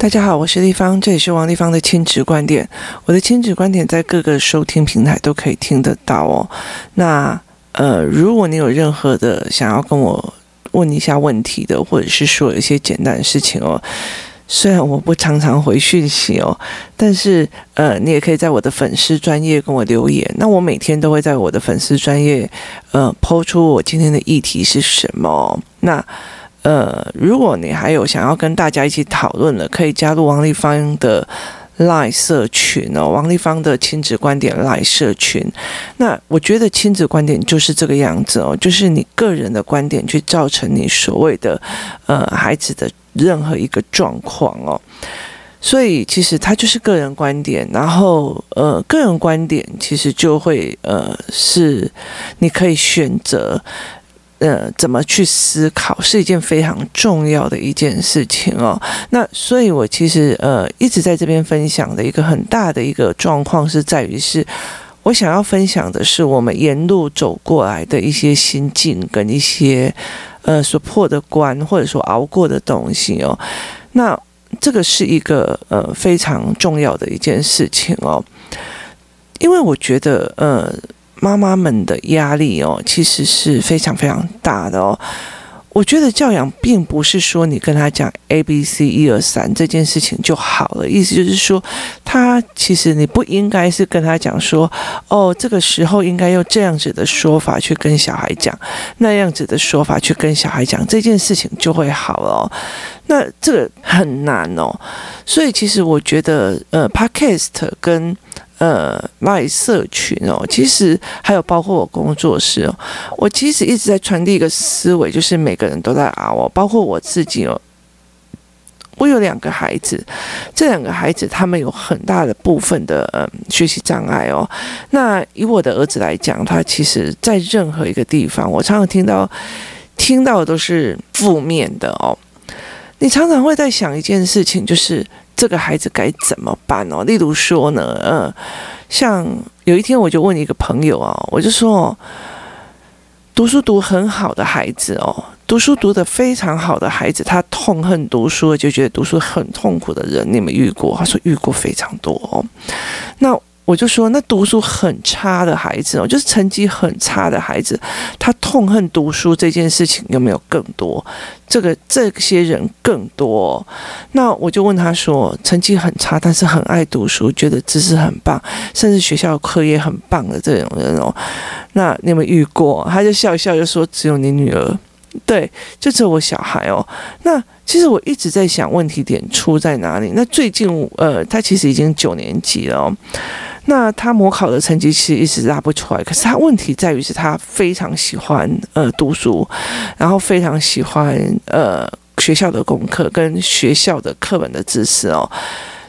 大家好，我是丽芳，这里是王丽芳的亲子观点。我的亲子观点在各个收听平台都可以听得到哦。那呃，如果你有任何的想要跟我问一下问题的，或者是说一些简单的事情哦，虽然我不常常回讯息哦，但是呃，你也可以在我的粉丝专业跟我留言。那我每天都会在我的粉丝专业呃抛出我今天的议题是什么。那呃，如果你还有想要跟大家一起讨论的，可以加入王丽芳的 LINE 社群哦，王丽芳的亲子观点 LINE 社群。那我觉得亲子观点就是这个样子哦，就是你个人的观点去造成你所谓的呃孩子的任何一个状况哦。所以其实它就是个人观点，然后呃个人观点其实就会呃是你可以选择。呃，怎么去思考是一件非常重要的一件事情哦。那所以，我其实呃一直在这边分享的一个很大的一个状况是在于，是我想要分享的是我们沿路走过来的一些心境跟一些呃所破的关，或者说熬过的东西哦。那这个是一个呃非常重要的一件事情哦，因为我觉得呃。妈妈们的压力哦，其实是非常非常大的哦。我觉得教养并不是说你跟他讲 A B C 一二三这件事情就好了，意思就是说，他其实你不应该是跟他讲说，哦，这个时候应该用这样子的说法去跟小孩讲，那样子的说法去跟小孩讲，这件事情就会好了。那这个很难哦。所以其实我觉得，呃，Podcast 跟呃，卖社群哦，其实还有包括我工作室哦，我其实一直在传递一个思维，就是每个人都在熬哦，包括我自己哦。我有两个孩子，这两个孩子他们有很大的部分的嗯学习障碍哦。那以我的儿子来讲，他其实在任何一个地方，我常常听到听到的都是负面的哦。你常常会在想一件事情，就是。这个孩子该怎么办哦？例如说呢，嗯，像有一天我就问一个朋友啊，我就说，读书读很好的孩子哦，读书读得非常好的孩子，他痛恨读书，就觉得读书很痛苦的人，你有没遇过？他说遇过非常多哦。那我就说，那读书很差的孩子哦，就是成绩很差的孩子，他痛恨读书这件事情有没有更多？这个这些人更多。那我就问他说，成绩很差，但是很爱读书，觉得知识很棒，甚至学校课业很棒的这种人哦，那你有没有遇过？他就笑一笑，就说只有你女儿，对，就只有我小孩哦。那其实我一直在想，问题点出在哪里？那最近呃，他其实已经九年级了哦。那他模考的成绩其实一直拉不出来，可是他问题在于是他非常喜欢呃读书，然后非常喜欢呃学校的功课跟学校的课本的知识哦，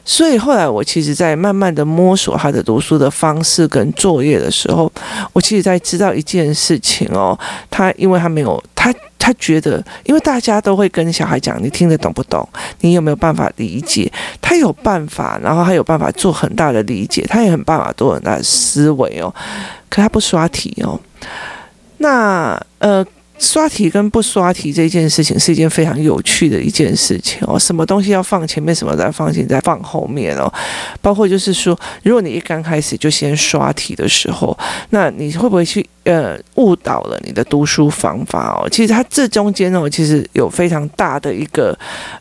所以后来我其实，在慢慢的摸索他的读书的方式跟作业的时候，我其实在知道一件事情哦，他因为他没有他。他觉得，因为大家都会跟小孩讲，你听得懂不懂？你有没有办法理解？他有办法，然后他有办法做很大的理解，他也很办法做很大的思维哦。可他不刷题哦。那呃。刷题跟不刷题这件事情是一件非常有趣的一件事情哦。什么东西要放前面，什么再放前，再放后面哦。包括就是说，如果你一刚开始就先刷题的时候，那你会不会去呃误导了你的读书方法哦？其实它这中间哦，其实有非常大的一个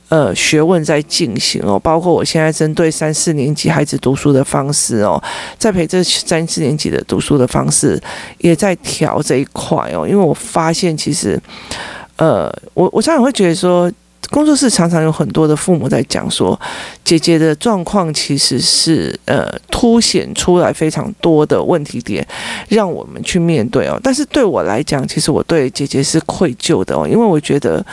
呃学问在进行哦。包括我现在针对三四年级孩子读书的方式哦，在陪这三四年级的读书的方式，也在调这一块哦。因为我发现其实。其实，呃，我我常常会觉得说，工作室常常有很多的父母在讲说，姐姐的状况其实是呃凸显出来非常多的问题点，让我们去面对哦。但是对我来讲，其实我对姐姐是愧疚的哦，因为我觉得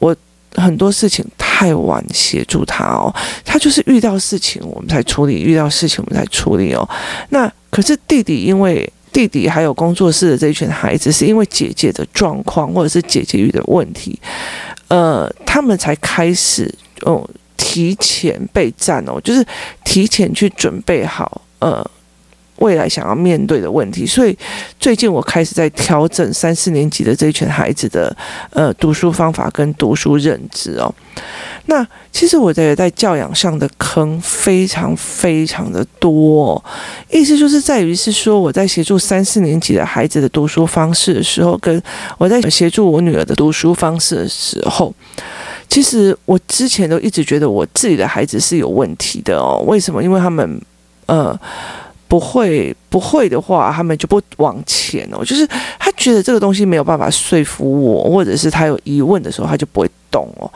我很多事情太晚协助她哦，她就是遇到事情我们才处理，遇到事情我们才处理哦。那可是弟弟因为。弟弟还有工作室的这一群孩子，是因为姐姐的状况或者是姐姐遇的问题，呃，他们才开始哦，提前备战哦，就是提前去准备好呃未来想要面对的问题。所以最近我开始在调整三四年级的这群孩子的呃读书方法跟读书认知哦。那其实我在在教养上的坑非常非常的多，意思就是在于是说我在协助三四年级的孩子的读书方式的时候，跟我在协助我女儿的读书方式的时候，其实我之前都一直觉得我自己的孩子是有问题的哦。为什么？因为他们呃。不会，不会的话，他们就不往前哦。就是他觉得这个东西没有办法说服我，或者是他有疑问的时候，他就不会动哦。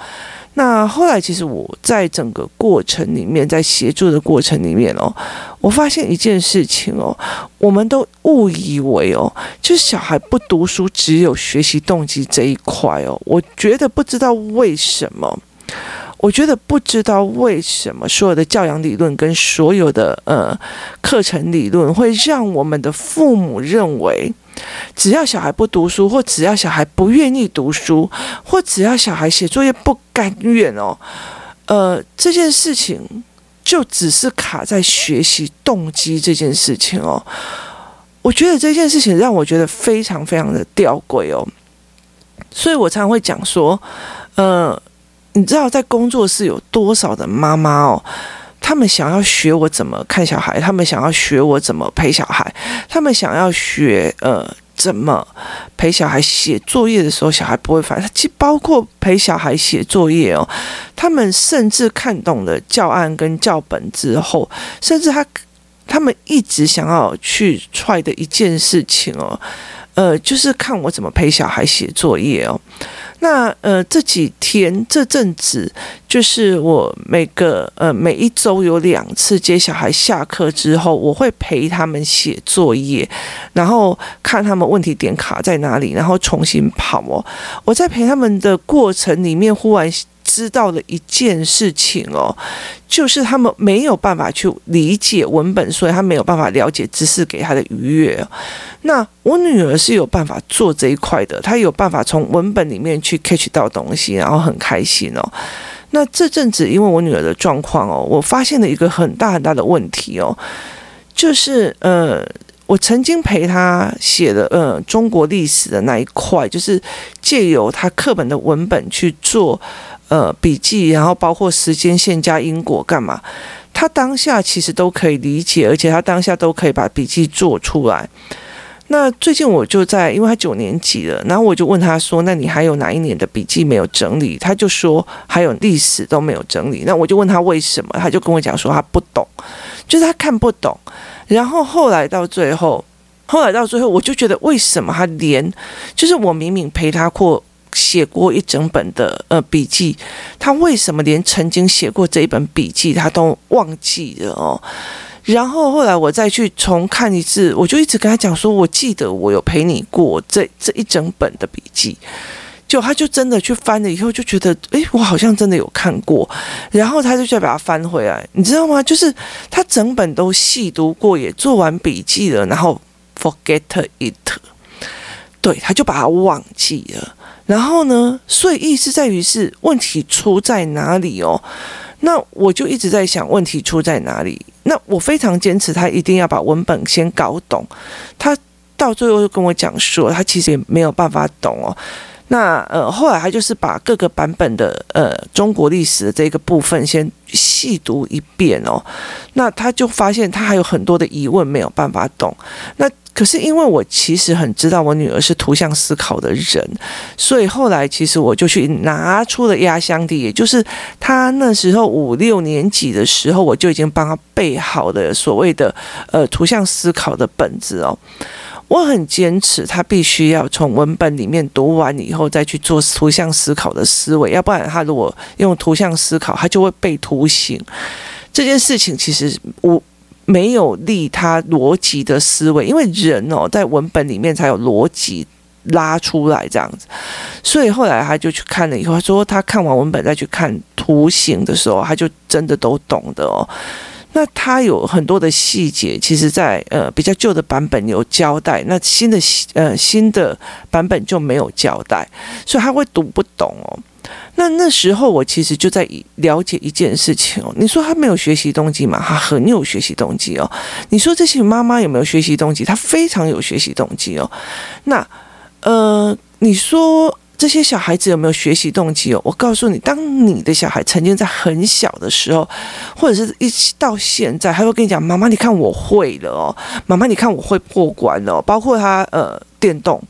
那后来，其实我在整个过程里面，在协助的过程里面哦，我发现一件事情哦，我们都误以为哦，就是小孩不读书，只有学习动机这一块哦。我觉得不知道为什么。我觉得不知道为什么所有的教养理论跟所有的呃课程理论会让我们的父母认为，只要小孩不读书，或只要小孩不愿意读书，或只要小孩写作业不甘愿哦，呃，这件事情就只是卡在学习动机这件事情哦。我觉得这件事情让我觉得非常非常的吊诡哦，所以我常常会讲说，呃。你知道在工作室有多少的妈妈哦？他们想要学我怎么看小孩，他们想要学我怎么陪小孩，他们想要学呃怎么陪小孩写作业的时候，小孩不会烦。其实包括陪小孩写作业哦，他们甚至看懂了教案跟教本之后，甚至他他们一直想要去踹的一件事情哦，呃，就是看我怎么陪小孩写作业哦。那呃这几天这阵子，就是我每个呃每一周有两次接小孩下课之后，我会陪他们写作业，然后看他们问题点卡在哪里，然后重新跑哦。我在陪他们的过程里面，忽然。知道了一件事情哦，就是他们没有办法去理解文本，所以他没有办法了解知识给他的愉悦。那我女儿是有办法做这一块的，她有办法从文本里面去 catch 到东西，然后很开心哦。那这阵子因为我女儿的状况哦，我发现了一个很大很大的问题哦，就是呃，我曾经陪她写的呃中国历史的那一块，就是借由她课本的文本去做。呃，笔记，然后包括时间线加因果干嘛？他当下其实都可以理解，而且他当下都可以把笔记做出来。那最近我就在，因为他九年级了，然后我就问他说：“那你还有哪一年的笔记没有整理？”他就说：“还有历史都没有整理。”那我就问他为什么，他就跟我讲说他不懂，就是他看不懂。然后后来到最后，后来到最后，我就觉得为什么他连，就是我明明陪他过。写过一整本的呃笔记，他为什么连曾经写过这一本笔记他都忘记了哦？然后后来我再去重看一次，我就一直跟他讲说，我记得我有陪你过这这一整本的笔记，就他就真的去翻了以后，就觉得诶，我好像真的有看过，然后他就再把它翻回来，你知道吗？就是他整本都细读过，也做完笔记了，然后 forget it，对，他就把它忘记了。然后呢，所以意思在于是问题出在哪里哦？那我就一直在想问题出在哪里。那我非常坚持他一定要把文本先搞懂。他到最后就跟我讲说，他其实也没有办法懂哦。那呃，后来他就是把各个版本的呃中国历史的这个部分先细读一遍哦。那他就发现他还有很多的疑问没有办法懂。那可是因为我其实很知道我女儿是图像思考的人，所以后来其实我就去拿出了压箱底，也就是她那时候五六年级的时候，我就已经帮她备好了所谓的呃图像思考的本子哦。我很坚持，他必须要从文本里面读完以后再去做图像思考的思维，要不然他如果用图像思考，他就会被图形。这件事情其实我。没有利他逻辑的思维，因为人哦，在文本里面才有逻辑拉出来这样子，所以后来他就去看了以后，他说他看完文本再去看图形的时候，他就真的都懂的哦。那他有很多的细节，其实在呃比较旧的版本有交代，那新的呃新的版本就没有交代，所以他会读不懂哦。那那时候我其实就在了解一件事情哦。你说他没有学习动机吗？他很有学习动机哦。你说这些妈妈有没有学习动机？他非常有学习动机哦。那呃，你说这些小孩子有没有学习动机哦？我告诉你，当你的小孩曾经在很小的时候，或者是一起到现在，他会跟你讲：“妈妈，你看我会了哦，妈妈，你看我会破关了哦。”包括他呃电动，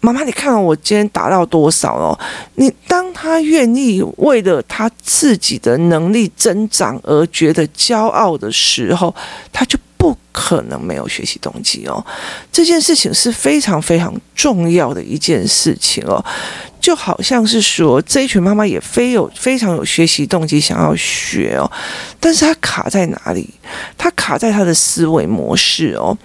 妈妈，你看我今天达到多少哦？你当他愿意为了他自己的能力增长而觉得骄傲的时候，他就。不可能没有学习动机哦，这件事情是非常非常重要的一件事情哦，就好像是说这一群妈妈也非有非常有学习动机想要学哦，但是他卡在哪里？他卡在他的思维模式哦，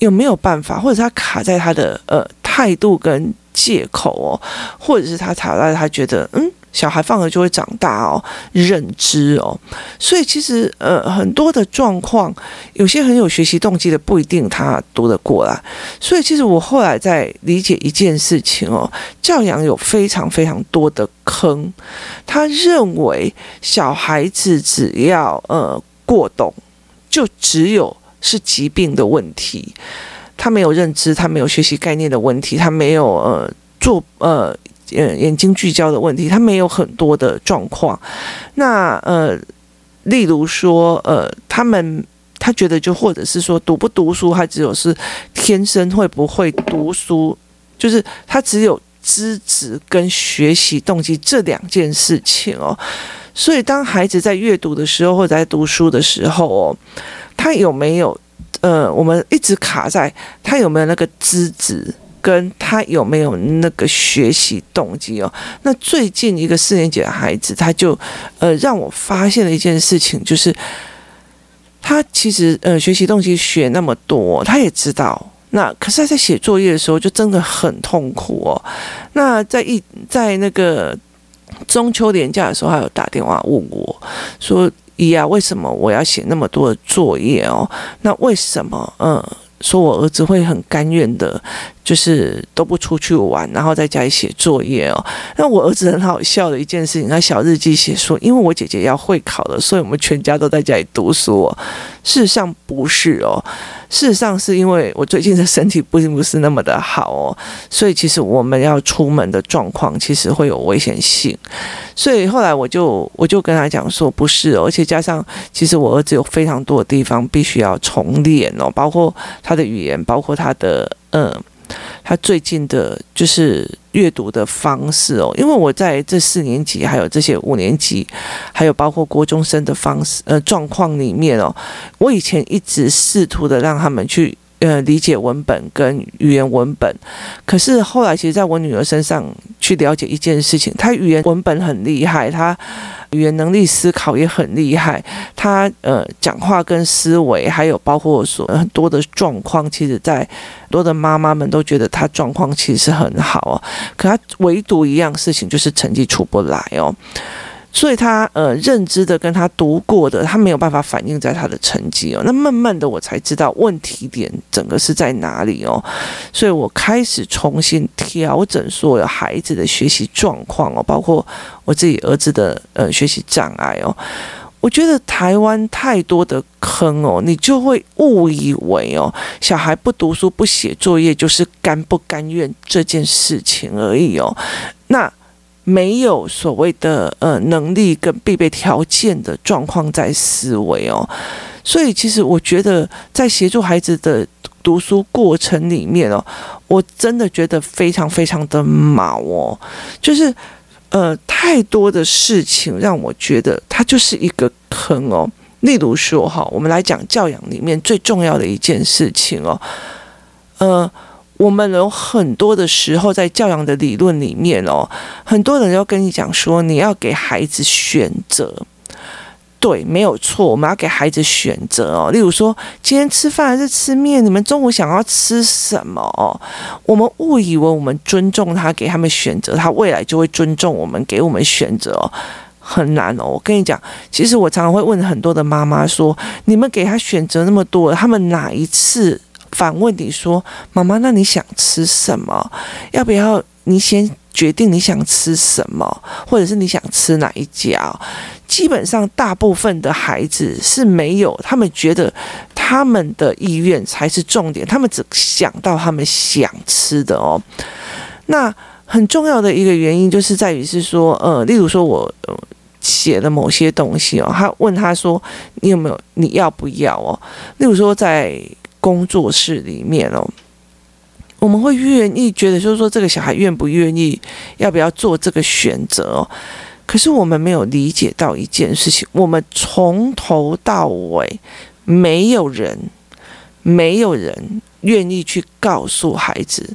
有没有办法？或者他卡在他的呃态度跟借口哦，或者是他卡在他觉得嗯。小孩放了就会长大哦，认知哦，所以其实呃很多的状况，有些很有学习动机的不一定他读得过来，所以其实我后来在理解一件事情哦，教养有非常非常多的坑，他认为小孩子只要呃过动，就只有是疾病的问题，他没有认知，他没有学习概念的问题，他没有呃做呃。呃，眼睛聚焦的问题，他没有很多的状况。那呃，例如说，呃，他们他觉得就或者是说，读不读书，他只有是天生会不会读书，就是他只有资质跟学习动机这两件事情哦。所以，当孩子在阅读的时候或者在读书的时候哦，他有没有呃，我们一直卡在他有没有那个资质？跟他有没有那个学习动机哦？那最近一个四年级的孩子，他就呃让我发现了一件事情，就是他其实呃学习动机学那么多，他也知道，那可是他在写作业的时候就真的很痛苦哦。那在一在那个中秋连假的时候，他有打电话问我说：“姨啊，为什么我要写那么多的作业哦？那为什么嗯？”说我儿子会很甘愿的，就是都不出去玩，然后在家里写作业哦。那我儿子很好笑的一件事情，他小日记写说，因为我姐姐要会考了，所以我们全家都在家里读书哦。事实上不是哦。事实上，是因为我最近的身体并不是那么的好哦，所以其实我们要出门的状况其实会有危险性，所以后来我就我就跟他讲说不是哦，而且加上其实我儿子有非常多的地方必须要重练哦，包括他的语言，包括他的嗯。他最近的就是阅读的方式哦，因为我在这四年级，还有这些五年级，还有包括国中生的方式呃状况里面哦，我以前一直试图的让他们去。呃，理解文本跟语言文本，可是后来，其实在我女儿身上去了解一件事情，她语言文本很厉害，她语言能力、思考也很厉害，她呃讲话跟思维，还有包括说很多的状况，其实在很多的妈妈们都觉得她状况其实很好哦，可她唯独一样事情就是成绩出不来哦。所以他呃认知的跟他读过的，他没有办法反映在他的成绩哦。那慢慢的我才知道问题点整个是在哪里哦。所以我开始重新调整所有孩子的学习状况哦，包括我自己儿子的呃学习障碍哦。我觉得台湾太多的坑哦，你就会误以为哦，小孩不读书不写作业就是甘不甘愿这件事情而已哦。那。没有所谓的呃能力跟必备条件的状况在思维哦，所以其实我觉得在协助孩子的读书过程里面哦，我真的觉得非常非常的毛哦，就是呃太多的事情让我觉得它就是一个坑哦。例如说哈，我们来讲教养里面最重要的一件事情哦，呃。我们有很多的时候在教养的理论里面哦，很多人要跟你讲说，你要给孩子选择，对，没有错，我们要给孩子选择哦。例如说，今天吃饭还是吃面？你们中午想要吃什么哦？我们误以为我们尊重他，给他们选择，他未来就会尊重我们，给我们选择哦，很难哦。我跟你讲，其实我常常会问很多的妈妈说，你们给他选择那么多，他们哪一次？反问你说：“妈妈，那你想吃什么？要不要你先决定你想吃什么，或者是你想吃哪一家？”基本上，大部分的孩子是没有，他们觉得他们的意愿才是重点，他们只想到他们想吃的哦。那很重要的一个原因就是在于是说，呃，例如说我写了某些东西哦，他问他说你有没有你要不要哦？例如说在工作室里面哦，我们会愿意觉得就是说这个小孩愿不愿意要不要做这个选择哦？可是我们没有理解到一件事情，我们从头到尾没有人没有人愿意去告诉孩子。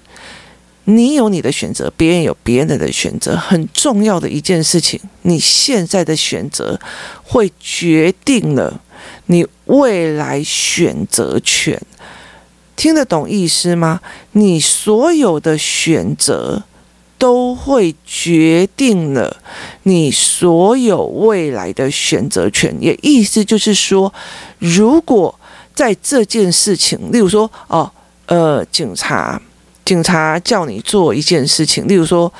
你有你的选择，别人有别人的选择。很重要的一件事情，你现在的选择会决定了你未来选择权。听得懂意思吗？你所有的选择都会决定了你所有未来的选择权。也意思就是说，如果在这件事情，例如说，哦，呃，警察。警察叫你做一件事情，例如说，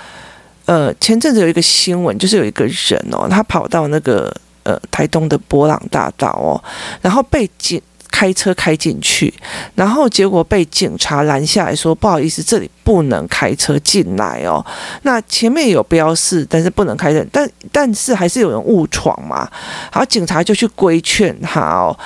呃，前阵子有一个新闻，就是有一个人哦，他跑到那个呃台东的博朗大道哦，然后被警开车开进去，然后结果被警察拦下来说，不好意思，这里不能开车进来哦。那前面有标示，但是不能开车，但但是还是有人误闯嘛。然后警察就去规劝他哦。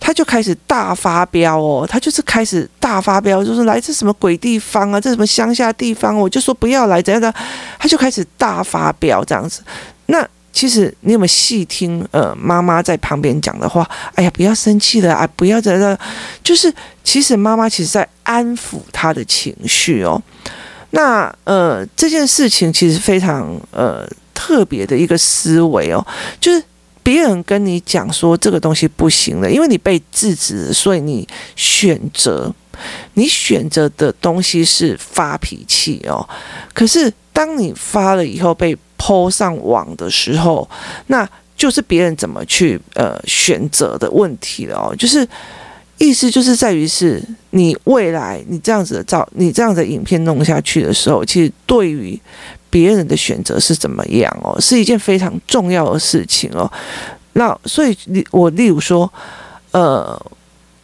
他就开始大发飙哦，他就是开始大发飙，就是来自什么鬼地方啊，这什么乡下地方，我就说不要来，怎样的，他就开始大发飙这样子。那其实你有没有细听？呃，妈妈在旁边讲的话，哎呀，不要生气了啊，不要在那，就是其实妈妈其实在安抚他的情绪哦。那呃，这件事情其实非常呃特别的一个思维哦，就是。别人跟你讲说这个东西不行了，因为你被制止，所以你选择，你选择的东西是发脾气哦。可是当你发了以后被 PO 上网的时候，那就是别人怎么去呃选择的问题了哦。就是意思就是在于是你未来你这样子的照，你这样的影片弄下去的时候，其实对于。别人的选择是怎么样哦，是一件非常重要的事情哦。那所以，我例如说，呃，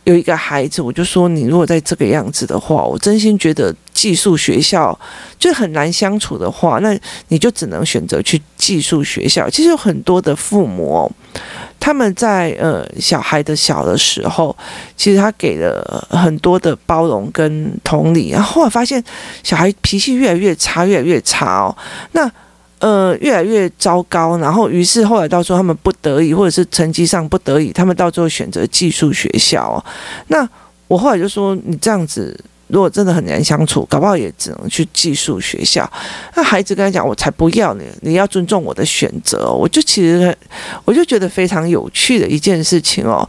有一个孩子，我就说，你如果在这个样子的话，我真心觉得寄宿学校就很难相处的话，那你就只能选择去寄宿学校。其实有很多的父母。他们在呃小孩的小的时候，其实他给了很多的包容跟同理，然后后来发现小孩脾气越来越差，越来越差哦，那呃越来越糟糕，然后于是后来到时候他们不得已，或者是成绩上不得已，他们到最后选择寄宿学校。那我后来就说，你这样子。如果真的很难相处，搞不好也只能去寄宿学校。那孩子跟他讲：“我才不要你，你要尊重我的选择。”我就其实，我就觉得非常有趣的一件事情哦。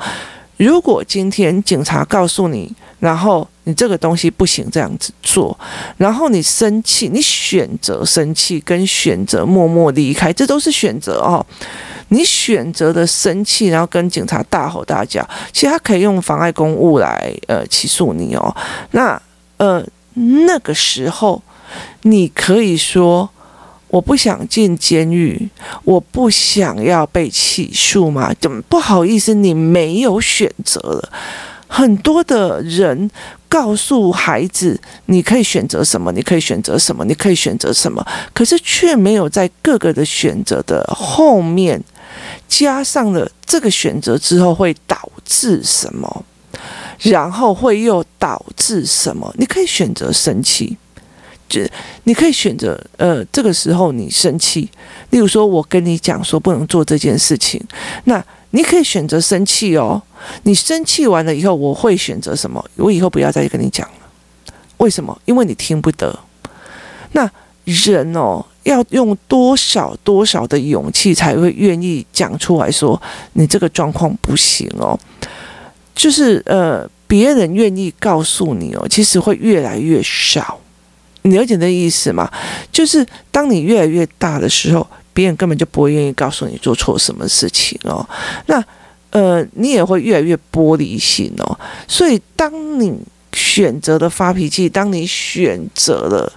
如果今天警察告诉你，然后你这个东西不行这样子做，然后你生气，你选择生气跟选择默默离开，这都是选择哦。你选择的生气，然后跟警察大吼大叫，其实他可以用妨碍公务来呃起诉你哦。那呃那个时候，你可以说我不想进监狱，我不想要被起诉嘛？怎么不好意思，你没有选择了。很多的人告诉孩子，你可以选择什么，你可以选择什么，你可以选择什么，可是却没有在各个的选择的后面。加上了这个选择之后会导致什么，然后会又导致什么？你可以选择生气，就你可以选择呃，这个时候你生气，例如说我跟你讲说不能做这件事情，那你可以选择生气哦。你生气完了以后，我会选择什么？我以后不要再跟你讲了。为什么？因为你听不得。那人哦。要用多少多少的勇气才会愿意讲出来说你这个状况不行哦，就是呃别人愿意告诉你哦，其实会越来越少。你了解那意思吗？就是当你越来越大的时候，别人根本就不会愿意告诉你做错什么事情哦。那呃你也会越来越玻璃心哦。所以当你选择了发脾气，当你选择了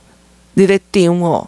你的丢哦。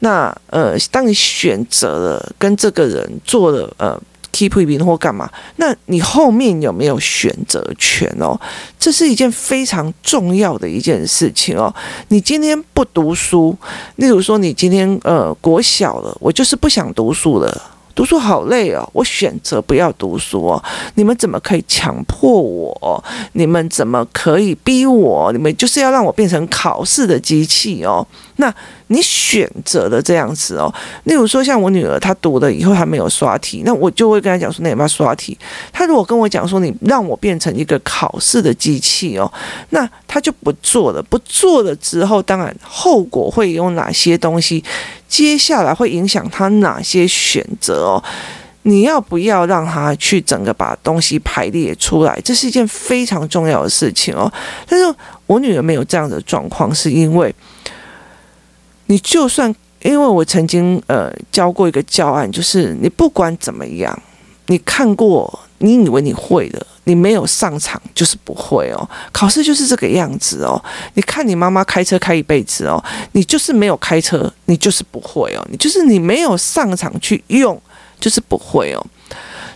那呃，当你选择了跟这个人做了呃 keep 一边或干嘛？那你后面有没有选择权哦？这是一件非常重要的一件事情哦。你今天不读书，例如说你今天呃国小了，我就是不想读书了。读书好累哦，我选择不要读书哦。你们怎么可以强迫我？你们怎么可以逼我？你们就是要让我变成考试的机器哦。那你选择了这样子哦。例如说，像我女儿，她读了以后还没有刷题，那我就会跟她讲说，那有没有刷题？她如果跟我讲说，你让我变成一个考试的机器哦，那她就不做了。不做了之后，当然后果会有哪些东西？接下来会影响她哪些选择哦？你要不要让她去整个把东西排列出来？这是一件非常重要的事情哦。但是我女儿没有这样的状况，是因为。你就算，因为我曾经呃教过一个教案，就是你不管怎么样，你看过，你以为你会的，你没有上场就是不会哦。考试就是这个样子哦。你看你妈妈开车开一辈子哦，你就是没有开车，你就是不会哦。你就是你没有上场去用，就是不会哦。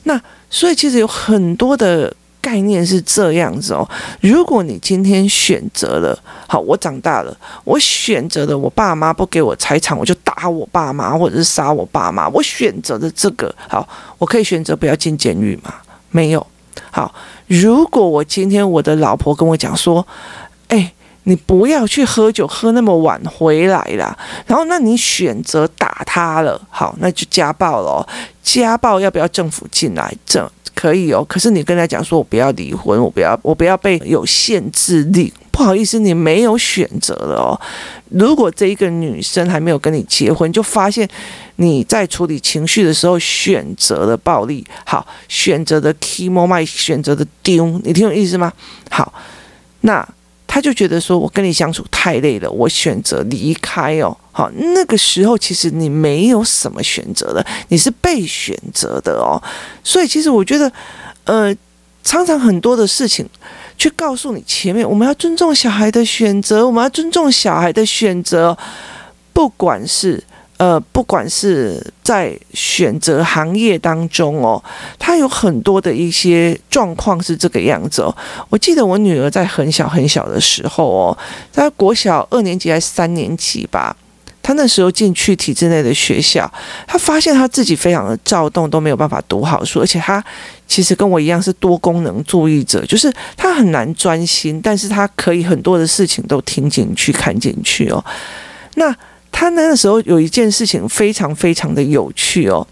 那所以其实有很多的。概念是这样子哦，如果你今天选择了，好，我长大了，我选择了，我爸妈不给我财产，我就打我爸妈，或者是杀我爸妈，我选择的这个，好，我可以选择不要进监狱吗？没有。好，如果我今天我的老婆跟我讲说，哎，你不要去喝酒，喝那么晚回来啦，然后那你选择打他了，好，那就家暴了，家暴要不要政府进来？这可以哦，可是你跟他讲说，我不要离婚，我不要，我不要被有限制令。不好意思，你没有选择了哦。如果这一个女生还没有跟你结婚，就发现你在处理情绪的时候选择了暴力，好，选择的 key moment，选择的丢，你听我意思吗？好，那。他就觉得说，我跟你相处太累了，我选择离开哦。好，那个时候其实你没有什么选择的，你是被选择的哦。所以其实我觉得，呃，常常很多的事情，去告诉你前面，我们要尊重小孩的选择，我们要尊重小孩的选择，不管是。呃，不管是在选择行业当中哦，他有很多的一些状况是这个样子哦。我记得我女儿在很小很小的时候哦，在国小二年级还是三年级吧，他那时候进去体制内的学校，他发现他自己非常的躁动，都没有办法读好书，而且他其实跟我一样是多功能注意者，就是他很难专心，但是他可以很多的事情都听进去、看进去哦。那。他那个时候有一件事情非常非常的有趣哦，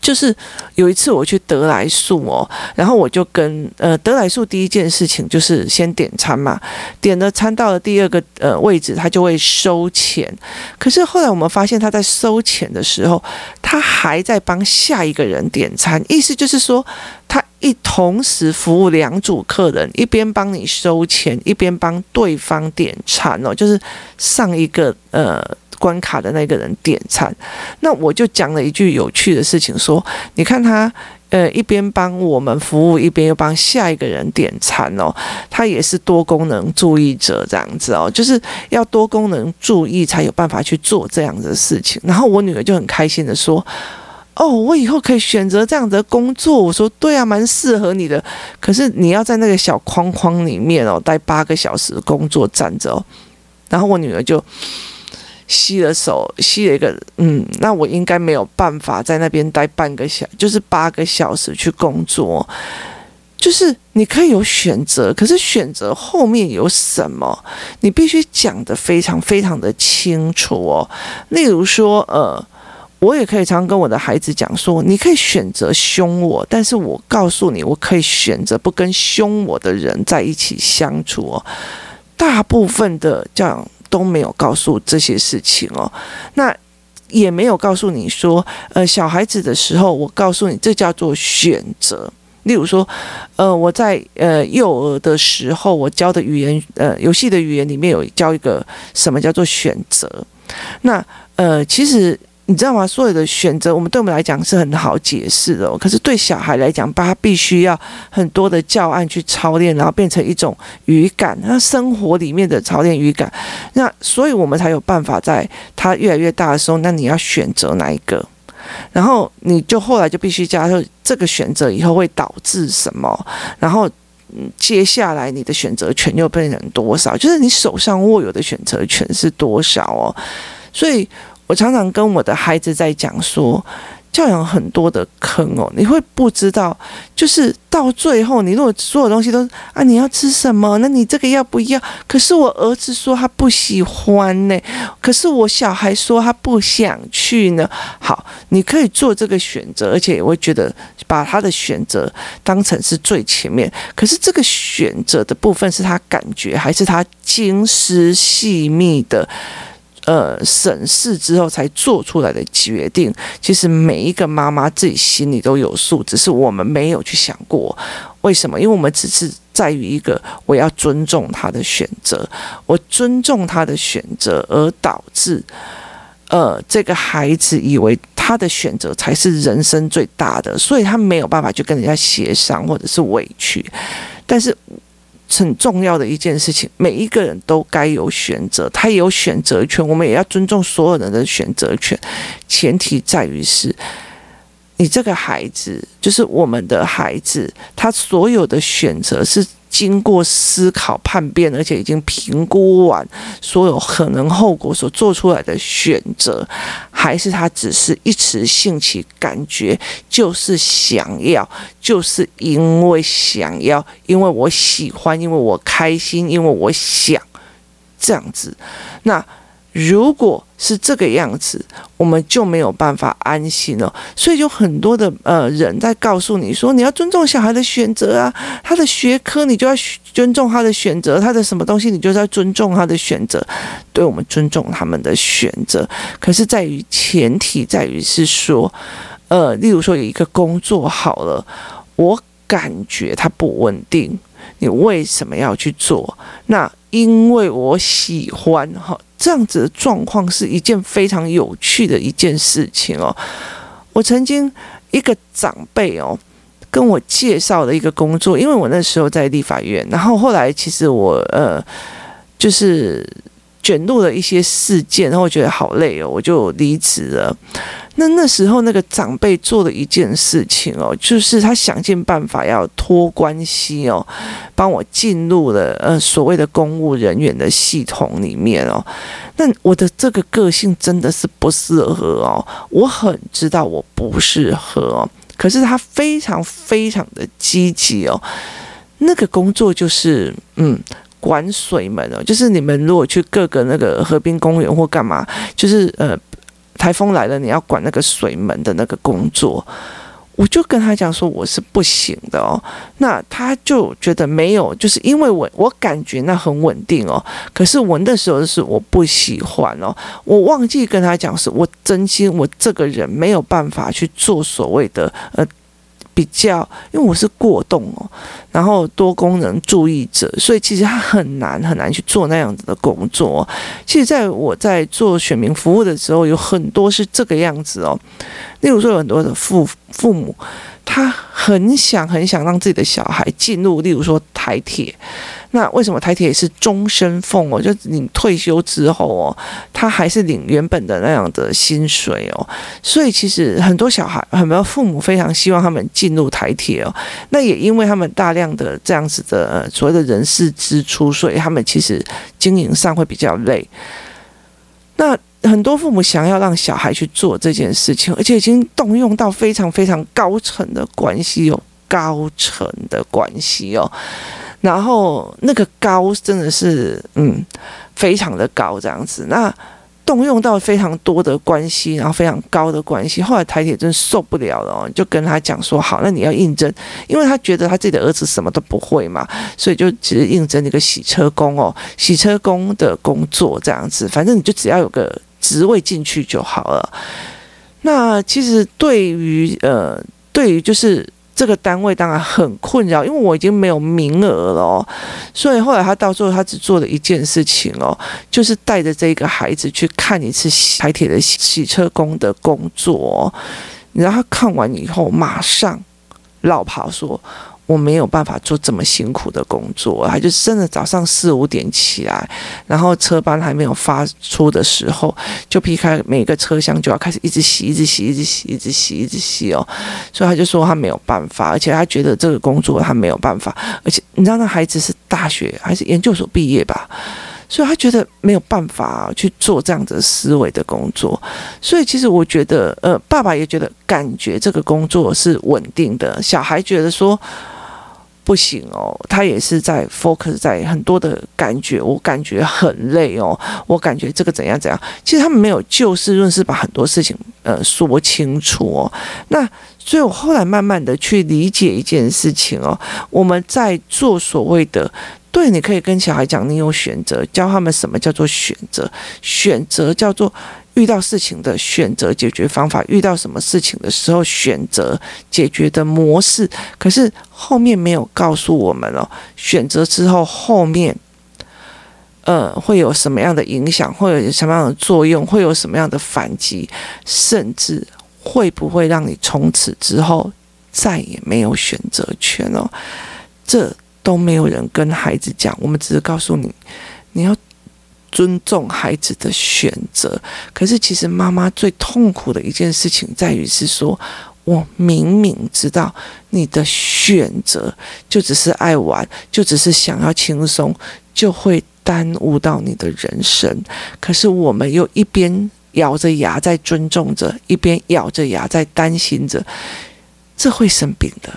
就是有一次我去德来速哦，然后我就跟呃德来速第一件事情就是先点餐嘛，点了餐到了第二个呃位置，他就会收钱。可是后来我们发现他在收钱的时候，他还在帮下一个人点餐，意思就是说他一同时服务两组客人，一边帮你收钱，一边帮对方点餐哦，就是上一个呃。关卡的那个人点餐，那我就讲了一句有趣的事情，说，你看他，呃，一边帮我们服务，一边又帮下一个人点餐哦，他也是多功能注意者这样子哦，就是要多功能注意才有办法去做这样子的事情。然后我女儿就很开心的说，哦，我以后可以选择这样的工作。我说，对啊，蛮适合你的。可是你要在那个小框框里面哦，待八个小时工作站着。然后我女儿就。吸了手，吸了一个，嗯，那我应该没有办法在那边待半个小，就是八个小时去工作。就是你可以有选择，可是选择后面有什么，你必须讲得非常非常的清楚哦。例如说，呃，我也可以常跟我的孩子讲说，你可以选择凶我，但是我告诉你，我可以选择不跟凶我的人在一起相处哦。大部分的这样。都没有告诉这些事情哦，那也没有告诉你说，呃，小孩子的时候，我告诉你，这叫做选择。例如说，呃，我在呃幼儿的时候，我教的语言，呃，游戏的语言里面有教一个什么叫做选择。那呃，其实。你知道吗？所有的选择，我们对我们来讲是很好解释的，可是对小孩来讲，他必须要很多的教案去操练，然后变成一种语感，那生活里面的操练语感。那所以我们才有办法在他越来越大的时候，那你要选择哪一个？然后你就后来就必须加说这个选择以后会导致什么，然后接下来你的选择权又变成多少？就是你手上握有的选择权是多少哦？所以我常常跟我的孩子在讲说。教养很多的坑哦，你会不知道，就是到最后，你如果所有东西都啊，你要吃什么？那你这个要不要？可是我儿子说他不喜欢呢，可是我小孩说他不想去呢。好，你可以做这个选择，而且我会觉得把他的选择当成是最前面。可是这个选择的部分是他感觉，还是他精思细密的？呃，审视之后才做出来的决定，其实每一个妈妈自己心里都有数，只是我们没有去想过为什么，因为我们只是在于一个我要尊重他的选择，我尊重他的选择，而导致呃这个孩子以为他的选择才是人生最大的，所以他没有办法去跟人家协商或者是委屈，但是。很重要的一件事情，每一个人都该有选择，他也有选择权，我们也要尊重所有人的选择权。前提在于是，你这个孩子，就是我们的孩子，他所有的选择是。经过思考、判变，而且已经评估完所有可能后果所做出来的选择，还是他只是一时兴起，感觉就是想要，就是因为想要，因为我喜欢，因为我开心，因为我想这样子，那。如果是这个样子，我们就没有办法安心了。所以就很多的呃人在告诉你说，你要尊重小孩的选择啊，他的学科你就要尊重他的选择，他的什么东西你就要尊重他的选择。对，我们尊重他们的选择，可是在于前提在于是说，呃，例如说有一个工作好了，我感觉它不稳定，你为什么要去做？那因为我喜欢哈。这样子的状况是一件非常有趣的一件事情哦。我曾经一个长辈哦跟我介绍了一个工作，因为我那时候在立法院，然后后来其实我呃就是。卷入了一些事件，然后我觉得好累哦，我就离职了。那那时候那个长辈做了一件事情哦，就是他想尽办法要托关系哦，帮我进入了呃所谓的公务人员的系统里面哦。那我的这个个性真的是不适合哦，我很知道我不适合哦，可是他非常非常的积极哦。那个工作就是嗯。管水门哦，就是你们如果去各个那个河滨公园或干嘛，就是呃，台风来了，你要管那个水门的那个工作，我就跟他讲说我是不行的哦。那他就觉得没有，就是因为我我感觉那很稳定哦，可是我那时候是我不喜欢哦，我忘记跟他讲是我真心我这个人没有办法去做所谓的呃。比较，因为我是过动哦，然后多功能注意者，所以其实他很难很难去做那样子的工作。其实，在我在做选民服务的时候，有很多是这个样子哦。例如说，有很多的父父母，他很想很想让自己的小孩进入，例如说台铁。那为什么台铁也是终身俸哦？就你退休之后哦，他还是领原本的那样的薪水哦。所以其实很多小孩、很多父母非常希望他们进入台铁哦。那也因为他们大量的这样子的所谓的人事支出，所以他们其实经营上会比较累。那很多父母想要让小孩去做这件事情，而且已经动用到非常非常高层的关系哦，高层的关系哦。然后那个高真的是嗯，非常的高这样子，那动用到非常多的关系，然后非常高的关系。后来台铁真受不了了，就跟他讲说：好，那你要应征，因为他觉得他自己的儿子什么都不会嘛，所以就只是应征那个洗车工哦，洗车工的工作这样子，反正你就只要有个职位进去就好了。那其实对于呃，对于就是。这个单位当然很困扰，因为我已经没有名额了，所以后来他到最后他只做了一件事情哦，就是带着这个孩子去看一次台铁的洗车工的工作，然后他看完以后马上老跑说：“我没有办法做这么辛苦的工作，他就真的早上四五点起来，然后车班还没有发出的时候，就劈开每个车厢就要开始一直洗，一直洗，一直洗，一直洗，一直洗哦。所以他就说他没有办法，而且他觉得这个工作他没有办法，而且你知道那孩子是大学还是研究所毕业吧？所以他觉得没有办法去做这样子思维的工作，所以其实我觉得，呃，爸爸也觉得感觉这个工作是稳定的，小孩觉得说不行哦，他也是在 focus 在很多的感觉，我感觉很累哦，我感觉这个怎样怎样，其实他们没有就事论事把很多事情呃说清楚哦。那所以我后来慢慢的去理解一件事情哦，我们在做所谓的。对，你可以跟小孩讲，你有选择，教他们什么叫做选择。选择叫做遇到事情的选择解决方法，遇到什么事情的时候选择解决的模式。可是后面没有告诉我们哦，选择之后后面，呃，会有什么样的影响，会有什么样的作用，会有什么样的反击，甚至会不会让你从此之后再也没有选择权哦？这。都没有人跟孩子讲，我们只是告诉你，你要尊重孩子的选择。可是，其实妈妈最痛苦的一件事情在于是说，我明明知道你的选择就只是爱玩，就只是想要轻松，就会耽误到你的人生。可是，我们又一边咬着牙在尊重着，一边咬着牙在担心着，这会生病的。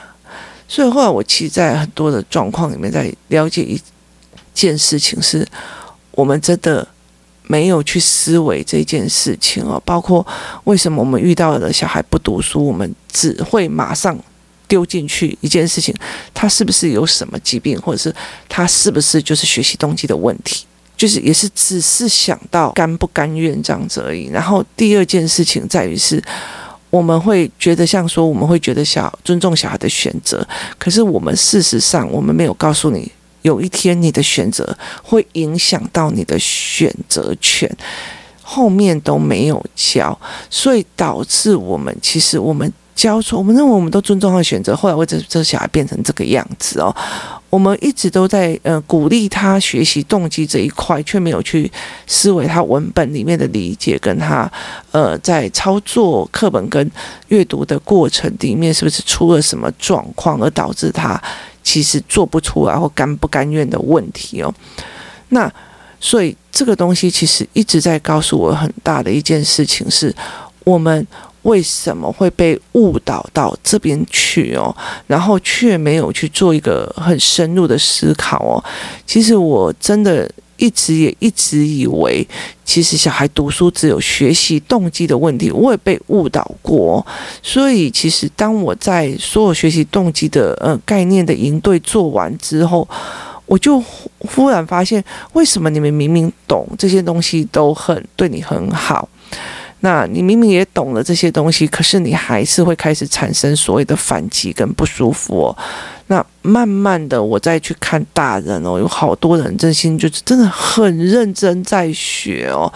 所以后来我其实，在很多的状况里面，在了解一件事情，是我们真的没有去思维这件事情哦。包括为什么我们遇到的小孩不读书，我们只会马上丢进去一件事情，他是不是有什么疾病，或者是他是不是就是学习动机的问题，就是也是只是想到甘不甘愿这样子而已。然后第二件事情在于是。我们会觉得像说，我们会觉得小尊重小孩的选择，可是我们事实上，我们没有告诉你，有一天你的选择会影响到你的选择权，后面都没有教，所以导致我们其实我们教错，我们认为我们都尊重他的选择，后来为这这小孩变成这个样子哦。我们一直都在呃鼓励他学习动机这一块，却没有去思维他文本里面的理解，跟他呃在操作课本跟阅读的过程里面是不是出了什么状况，而导致他其实做不出来或甘不甘愿的问题哦。那所以这个东西其实一直在告诉我很大的一件事情是，我们。为什么会被误导到这边去哦？然后却没有去做一个很深入的思考哦。其实我真的一直也一直以为，其实小孩读书只有学习动机的问题，我也被误导过。所以其实当我在所有学习动机的呃概念的营队做完之后，我就忽然发现，为什么你们明明懂这些东西都很对你很好？那你明明也懂了这些东西，可是你还是会开始产生所谓的反击跟不舒服哦。那慢慢的，我再去看大人哦，有好多人真心就是真的很认真在学哦。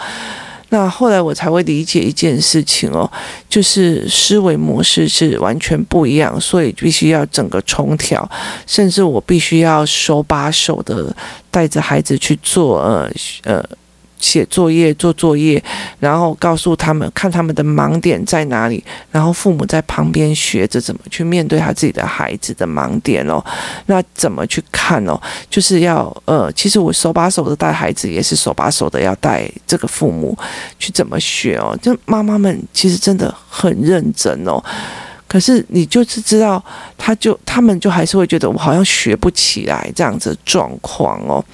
那后来我才会理解一件事情哦，就是思维模式是完全不一样，所以必须要整个重调，甚至我必须要手把手的带着孩子去做呃呃。写作业、做作业，然后告诉他们看他们的盲点在哪里，然后父母在旁边学着怎么去面对他自己的孩子的盲点哦。那怎么去看哦？就是要呃，其实我手把手的带孩子，也是手把手的要带这个父母去怎么学哦。就妈妈们其实真的很认真哦。可是你就是知道，他就他们就还是会觉得我好像学不起来这样子状况哦，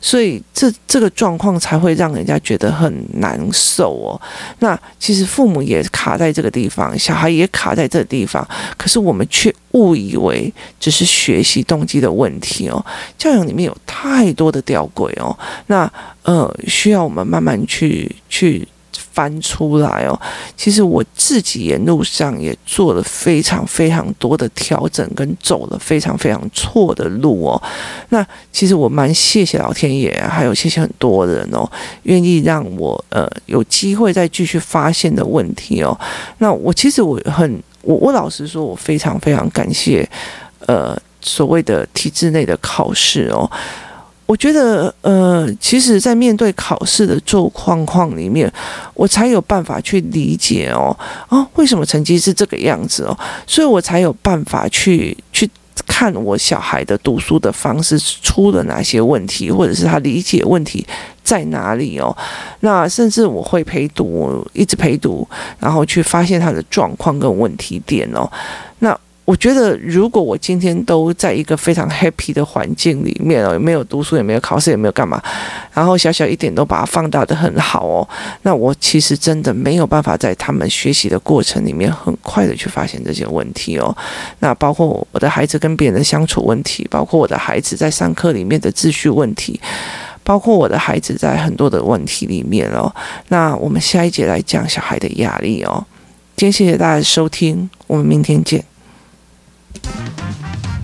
所以这这个状况才会让人家觉得很难受哦。那其实父母也卡在这个地方，小孩也卡在这个地方，可是我们却误以为只是学习动机的问题哦。教养里面有太多的吊诡哦，那呃需要我们慢慢去去。翻出来哦，其实我自己沿路上也做了非常非常多的调整，跟走了非常非常错的路哦。那其实我蛮谢谢老天爷，还有谢谢很多人哦，愿意让我呃有机会再继续发现的问题哦。那我其实我很我我老实说，我非常非常感谢呃。所谓的体制内的考试哦。我觉得，呃，其实，在面对考试的状况况里面，我才有办法去理解哦，啊，为什么成绩是这个样子哦，所以我才有办法去去看我小孩的读书的方式出了哪些问题，或者是他理解问题在哪里哦。那甚至我会陪读，一直陪读，然后去发现他的状况跟问题点哦。我觉得，如果我今天都在一个非常 happy 的环境里面哦，也没有读书，也没有考试，也没有干嘛，然后小小一点都把它放大得很好哦，那我其实真的没有办法在他们学习的过程里面很快的去发现这些问题哦。那包括我的孩子跟别人的相处问题，包括我的孩子在上课里面的秩序问题，包括我的孩子在很多的问题里面哦。那我们下一节来讲小孩的压力哦。今天谢谢大家的收听，我们明天见。Thank you.